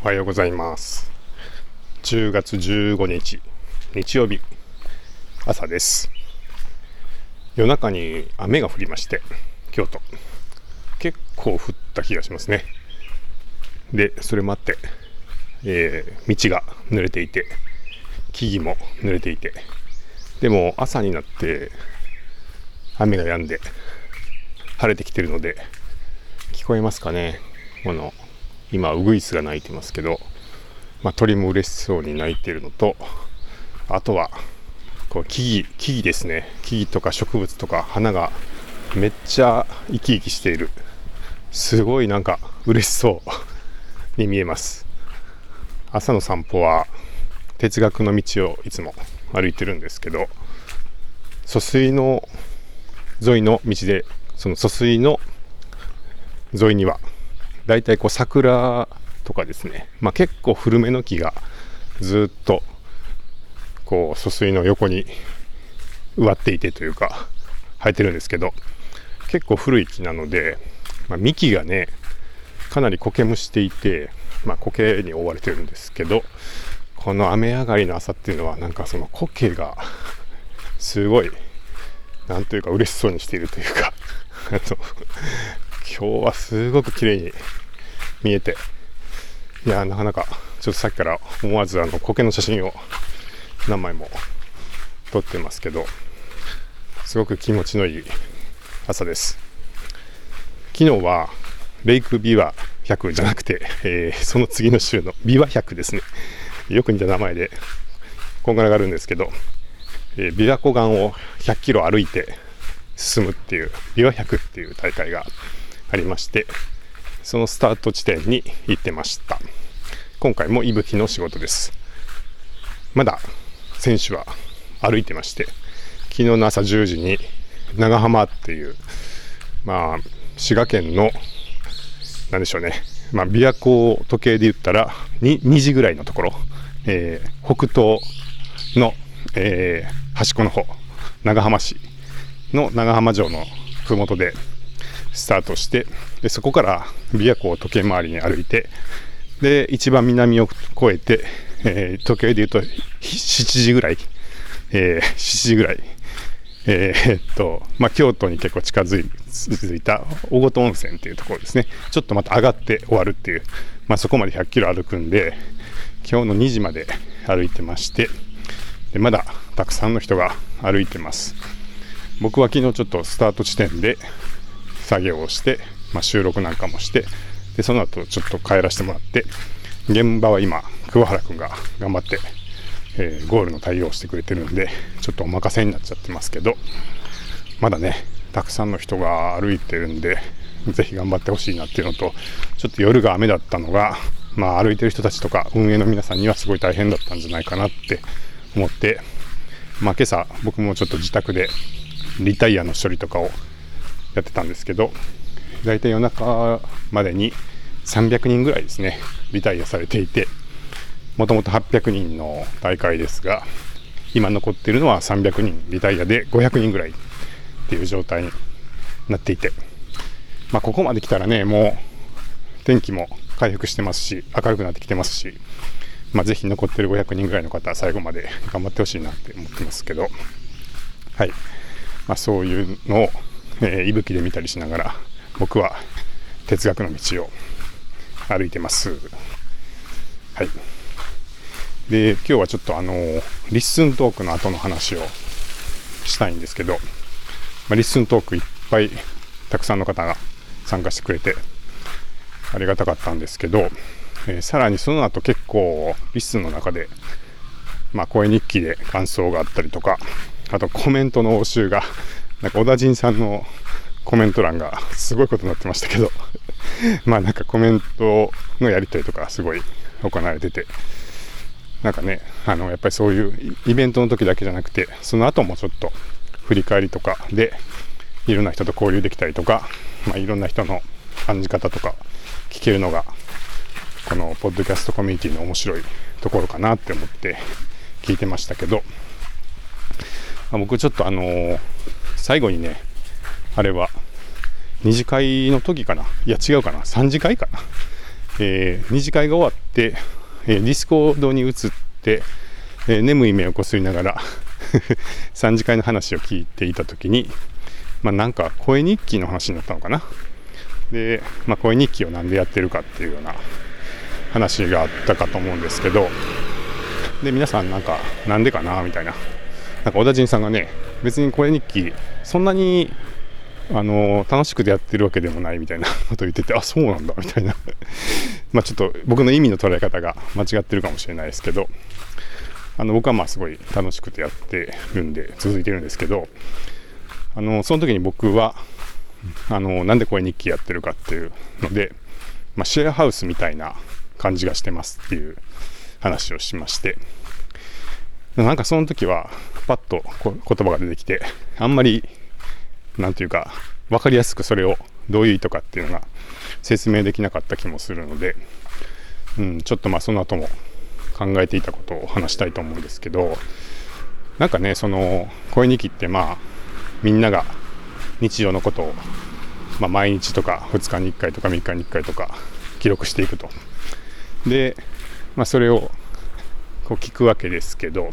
おはようございます。10月15日日曜日朝です。夜中に雨が降りまして京都。結構降った気がしますね。でそれもあって、えー、道が濡れていて木々も濡れていてでも朝になって雨が止んで晴れてきてるので聞こえますかねこの今ウグイスが鳴いてますけど、まあ、鳥も嬉しそうに鳴いてるのとあとはこう木々木々ですね。木々とか植物とか花がめっちゃ生き生きしている。すごいなんか嬉しそうに見えます。朝の散歩は哲学の道をいつも歩いてるんですけど疎水の沿いの道でその疎水の沿いには大体こう桜とかですね、まあ、結構古めの木がずっとこう疎水の横に植わっていてというか生えてるんですけど結構古い木なので、まあ、幹がねかなり苔むしていて、まあ、苔に覆われてるんですけどこの雨上がりの朝っていうのはなんかその苔がすごいなんというか嬉しそうにしているというか 今日はすごく綺麗に見えて、いや、なかなか、ちょっとさっきから思わずあの苔の写真を何枚も撮ってますけど、すごく気持ちのいい朝です。昨日は、レイクビワ100じゃなくて、えー、その次の週のビワ100ですね。よく似た名前で、こんがらがるんですけど、えー、琵琶湖岸を100キロ歩いて進むっていう、ビワ100っていう大会がありましてそのスタート地点に行ってました。今回も息吹の仕事です。まだ選手は歩いてまして昨日の朝10時に長浜っていうまあ滋賀県の何でしょうね。まあ琵琶湖時計で言ったら 2, 2時ぐらいのところ、えー、北東の、えー、端っこの方長浜市の長浜城の麓でスタートしてでそこから琵琶湖を時計回りに歩いてで一番南を越えて、えー、時計で言うと7時ぐらい、えー、7時ぐらい、えー、っとまあ、京都に結構近づいた大ごと温泉っていうところですね。ちょっとまた上がって終わるっていう、まあ、そこまで100キロ歩くんで今日の2時まで歩いてましてでまだたくさんの人が歩いてます。僕は昨日ちょっとスタート地点で作業をして、まあ、収録なんかもしてでその後ちょっと帰らせてもらって現場は今桑原君が頑張って、えー、ゴールの対応をしてくれてるんでちょっとお任せになっちゃってますけどまだねたくさんの人が歩いてるんでぜひ頑張ってほしいなっていうのとちょっと夜が雨だったのが、まあ、歩いてる人たちとか運営の皆さんにはすごい大変だったんじゃないかなって思って、まあ、今朝僕もちょっと自宅でリタイアの処理とかをやってたんですけど大体夜中までに300人ぐらいですねリタイアされていてもともと800人の大会ですが今残っているのは300人リタイアで500人ぐらいっていう状態になっていて、まあ、ここまで来たらねもう天気も回復してますし明るくなってきてますし、まあ、ぜひ残ってる500人ぐらいの方最後まで頑張ってほしいなって思ってますけどはい、まあ、そういうのをえー、息吹で見たりしながら僕は哲学の道を歩いてます。はい。で、今日はちょっとあの、 LISTEN トークの後の話をしたいんですけど、まあ、 LISTEN トークいっぱいたくさんの方が参加してくれてありがたかったんですけど、えー、さらにその後結構 LISTEN の中で、まあ、声日記で感想があったりとか、あとコメントの応酬がなんか小田陣さんのコメント欄がすごいことになってましたけど まあなんかコメントのやり取りとかすごい行われてて、なんかね、あの、やっぱりそういうイベントの時だけじゃなくて、その後もちょっと振り返りとかで、いろんな人と交流できたりとか、まあ、いろんな人の感じ方とか聞けるのが、このポッドキャストコミュニティの面白いところかなって思って聞いてましたけど、ま、僕ちょっとあのー最後にね、あれは、2次会の時かな？いや、違うかな？3次会かな？えー、二次会が終わって、えー、 Discord に移って、えー、眠い目をこすりながら 3次会の話を聞いていた時に、まあ、なんか声日記の話になったのかな？で、まあ、声日記を何でやってるかっていうような話があったかと思うんですけどで皆さんなんかなんでかな？みたいななんか小田陣さんがね別に声日記そんなにあの楽しくてやってるわけでもないみたいなことを言っててあそうなんだみたいな。まあちょっと僕の意味の捉え方が間違ってるかもしれないですけどあの僕はまあすごい楽しくてやってるんで続いてるんですけどあのその時に僕はあのなんで声日記やってるかっていうので、まあ、シェアハウスみたいな感じがしてますっていう話をしましてなんかその時はパッと言葉が出てきてあんまりなんていうか分かりやすくそれをどういう意図かっていうのが説明できなかった気もするので、うん、ちょっとまあその後も考えていたことを話したいと思うんですけどなんかねその声日記ってまあみんなが日常のことを、まあ、毎日とか2日に1回とか3日に1回とか記録していくと。で、まあ、それをこう聞くわけですけど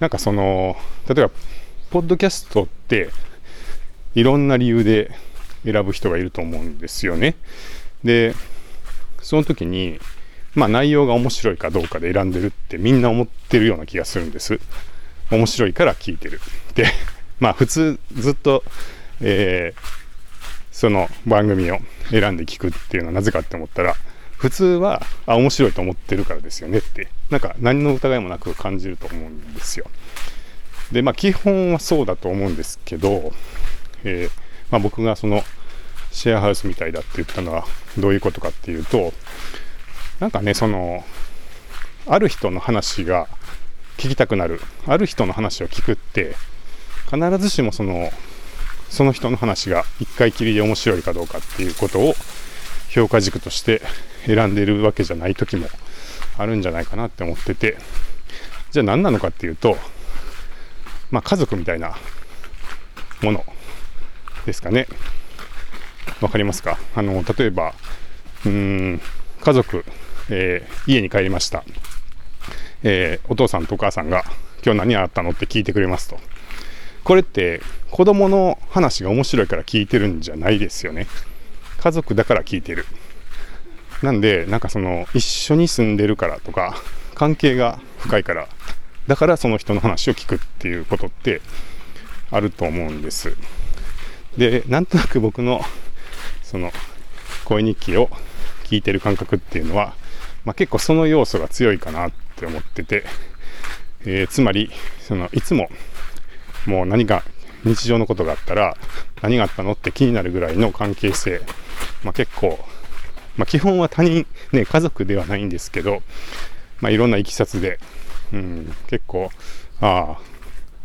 なんかその例えばポッドキャストっていろんな理由で選ぶ人がいると思うんですよね。で、その時に、まあ内容が面白いかどうかで選んでるってみんな思ってるような気がするんです。面白いから聞いてる。で、まあ普通ずっと、えー、その番組を選んで聞くっていうのはなぜかって思ったら、普通は、あ、面白いと思ってるからですよねって、なんか何の疑いもなく感じると思うんですよ。で、まあ、基本はそうだと思うんですけど、えー、まあ、僕がそのシェアハウスみたいだって言ったのはどういうことかっていうと、なんかね、その、ある人の話が聞きたくなる、ある人の話を聞くって、必ずしもその、その人の話が一回きりで面白いかどうかっていうことを評価軸として選んでるわけじゃない時もあるんじゃないかなって思ってて、じゃあ何なのかっていうと、まあ、家族みたいなものですかね。わかりますか？あの、例えば、うん、家族、えー、家に帰りました。えー、お父さんとお母さんが、今日何あったのって聞いてくれますと。これって子供の話が面白いから聞いてるんじゃないですよね。家族だから聞いてる。なんで、なんかその、一緒に住んでるからとか、関係が深いからだからその人の話を聞くっていうことってあると思うんです。で、なんとなく僕のその声日記を聞いてる感覚っていうのは、まあ、結構その要素が強いかなって思ってて、えー、つまりそのいつももう何か日常のことがあったら何があったのって気になるぐらいの関係性、まあ、結構、まあ、基本は他人、ね、家族ではないんですけど、まあ、いろんないきさつでうん、結構、ああ、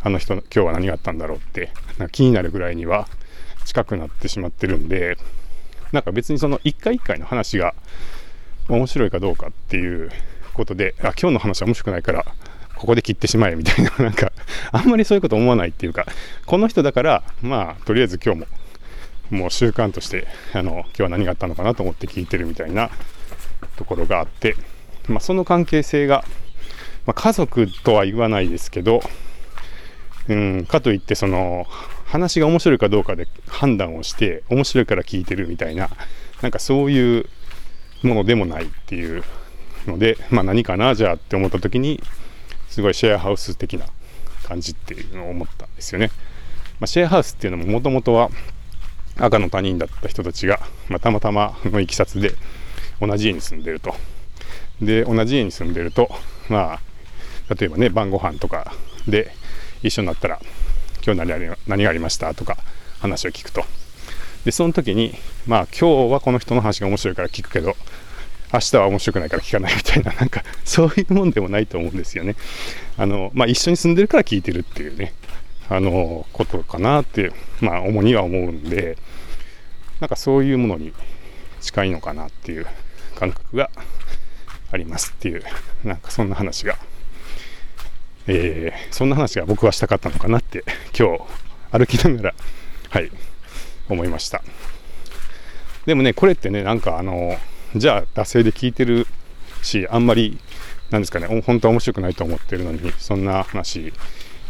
あの人、今日は何があったんだろうって、な気になるぐらいには近くなってしまってるんで、なんか別にその一回一回の話が面白いかどうかっていうことで、あ、今日の話は面白くないから、ここで切ってしまえみたいな、なんか、あんまりそういうこと思わないっていうか、この人だから、まあ、とりあえず今日も、もう習慣として、あの、今日は何があったのかなと思って聞いてるみたいなところがあって、まあ、その関係性が、まあ、家族とは言わないですけど、うん、かといってその話が面白いかどうかで判断をして面白いから聞いてるみたいななんかそういうものでもないっていうので、まあ、何かなじゃあって思った時にすごいシェアハウス的な感じっていうのを思ったんですよね。まあ、シェアハウスっていうのももともとは赤の他人だった人たちが、まあ、たまたまのいきさつで同じ家に住んでると。で同じ家に住んでるとまあ例えばね晩ご飯とかで一緒になったら今日何何がありましたとか話を聞くとでその時にまあ今日はこの人の話が面白いから聞くけど明日は面白くないから聞かないみたいななんかそういうもんでもないと思うんですよね。あのまあ一緒に住んでるから聞いてるっていうねあのことかなってまあ主には思うんでなんかそういうものに近いのかなっていう感覚がありますっていうなんかそんな話がえー、そんな話が僕はしたかったのかなって今日歩きながらはい思いました。でもねこれってねなんかあのじゃあ惰性で聞いてるしあんまりなんですかね本当は面白くないと思ってるのにそんな話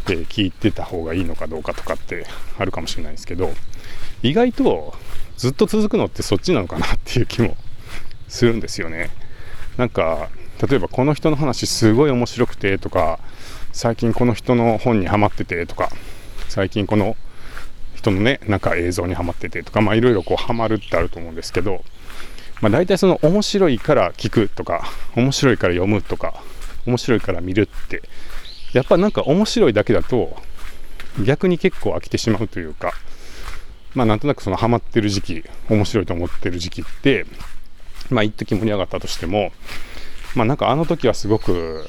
で聞いてた方がいいのかどうかとかってあるかもしれないですけど意外とずっと続くのってそっちなのかなっていう気もするんですよね。なんか例えばこの人の話すごい面白くてとか最近この人の本にはまっててとか最近この人のねなんか映像にはまっててとかまあいろいろこうハマるってあると思うんですけどまあ大体その面白いから聞くとか面白いから読むとか面白いから見るってやっぱなんか面白いだけだと逆に結構飽きてしまうというかまあなんとなくそのハマってる時期面白いと思ってる時期ってまあ一時盛り上がったとしてもまあなんかあの時はすごく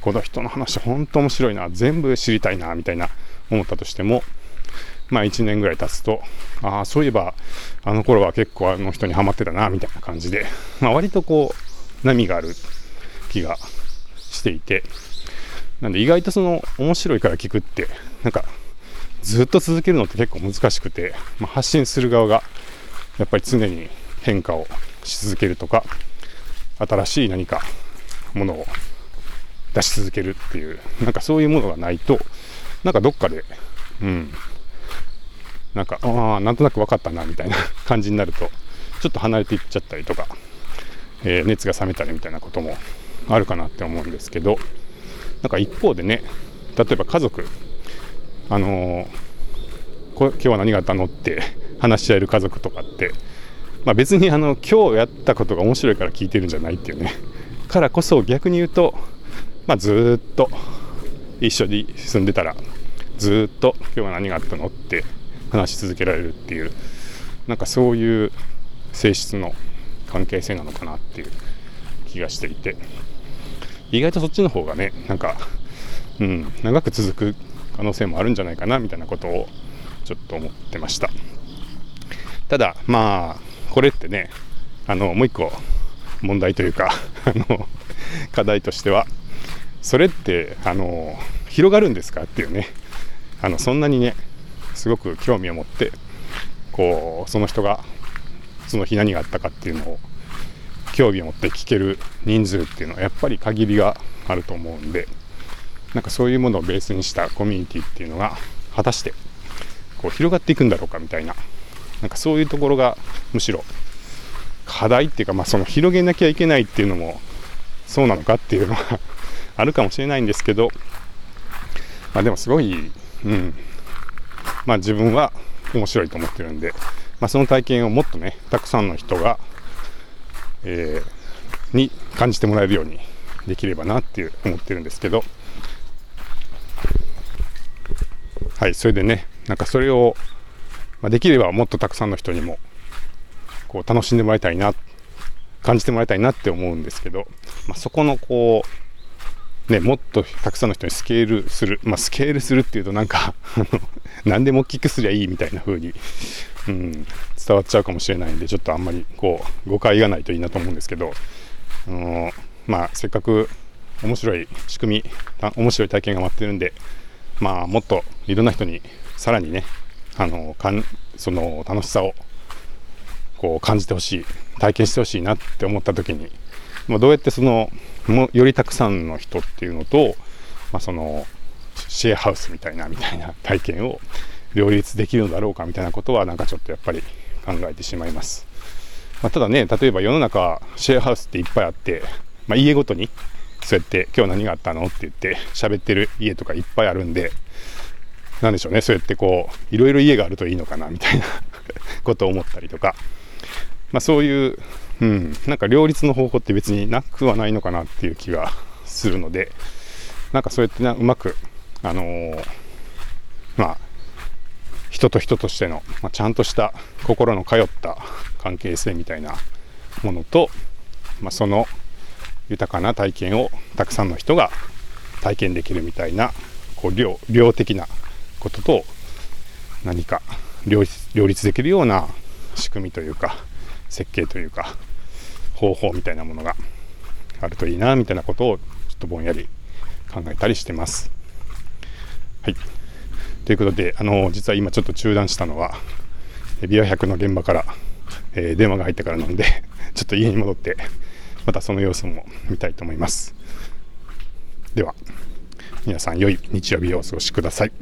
この人の話本当面白いな全部知りたいなみたいな思ったとしてもまあ1年ぐらい経つとああそういえばあの頃は結構あの人にはまってたなみたいな感じで、まあ、割とこう波がある気がしていてなんで意外とその面白いから聞くってなんかずっと続けるのって結構難しくて、まあ、発信する側がやっぱり常に変化をし続けるとか新しい何かものを出し続けるっていうなんかそういうものがないとなんかどっかでうんなんかああなんとなく分かったなみたいな 感じになるとちょっと離れていっちゃったりとか、えー、熱が冷めたりみたいなこともあるかなって思うんですけどなんか一方でね例えば家族あのー、今日は何があったのって 話し合える家族とかって、まあ、別にあの今日やったことが面白いから聞いてるんじゃないっていうね。からこそ逆に言うと、まあ、ずっと一緒に住んでたらずっと今日は何があったのって話し続けられるっていうなんかそういう性質の関係性なのかなっていう気がしていて。意外とそっちの方がねなんか、うん、長く続く可能性もあるんじゃないかなみたいなことをちょっと思ってました。ただまあこれってねあのもう一個問題というか あの課題としてはそれってあの広がるんですかっていうね。あのそんなにねすごく興味を持ってこうその人がその日何があったかっていうのを興味を持って聞ける人数っていうのはやっぱり限りがあると思うんでなんかそういうものをベースにしたコミュニティっていうのが果たしてこう広がっていくんだろうかみたいななんかそういうところがむしろ課題っていうか、まあ、その広げなきゃいけないっていうのもそうなのかっていうのは あるかもしれないんですけど、まあ、でもすごい、うん、まあ、自分は面白いと思ってるんで、まあ、その体験をもっとねたくさんの人が、えー、に感じてもらえるようにできればなっていう思ってるんですけど。はいそれでねなんかそれを、まあ、できればもっとたくさんの人にもこう楽しんでもらいたいな感じてもらいたいなって思うんですけど、まあ、そこのこうね、もっとたくさんの人にスケールする、まあ、スケールするっていうとなんか何でも大きくすりゃいいみたいな風に、うん、伝わっちゃうかもしれないんで、ちょっとあんまりこう誤解がないといいなと思うんですけど、うん、まあ、せっかく面白い仕組み、面白い体験が待ってるんで、まあ、もっといろんな人にさらにね、あのかんその楽しさをこう感じてほしい、体験してほしいなって思った時に、まあ、どうやってそのもよりたくさんの人っていうのと、まあ、そのシェアハウスみたいなみたいな体験を両立できるのだろうかみたいなことはなんかちょっとやっぱり考えてしまいます、まあ、ただね例えば世の中シェアハウスっていっぱいあって、まあ、家ごとにそうやって今日何があったのって言って喋ってる家とかいっぱいあるんでなんでしょうねそうやってこういろいろ家があるといいのかなみたいな ことを思ったりとか、まあ、そういううん、なんか両立の方法って別になくはないのかなっていう気がするので、なんかそうやってなうまく、あのー、まあ、人と人としての、まあ、ちゃんとした心の通った関係性みたいなものと、まあ、その豊かな体験をたくさんの人が体験できるみたいなこう量量的なことと何か両立両立できるような仕組みというか設計というか方法みたいなものがあるといいなみたいなことをちょっとぼんやり考えたりしてます。はい。ということで、あの実は今ちょっと中断したのは、ビア100の現場から、えー、電話が入ってからなんで、ちょっと家に戻って、またその様子も見たいと思います。では、皆さん良い日曜日をお過ごしください。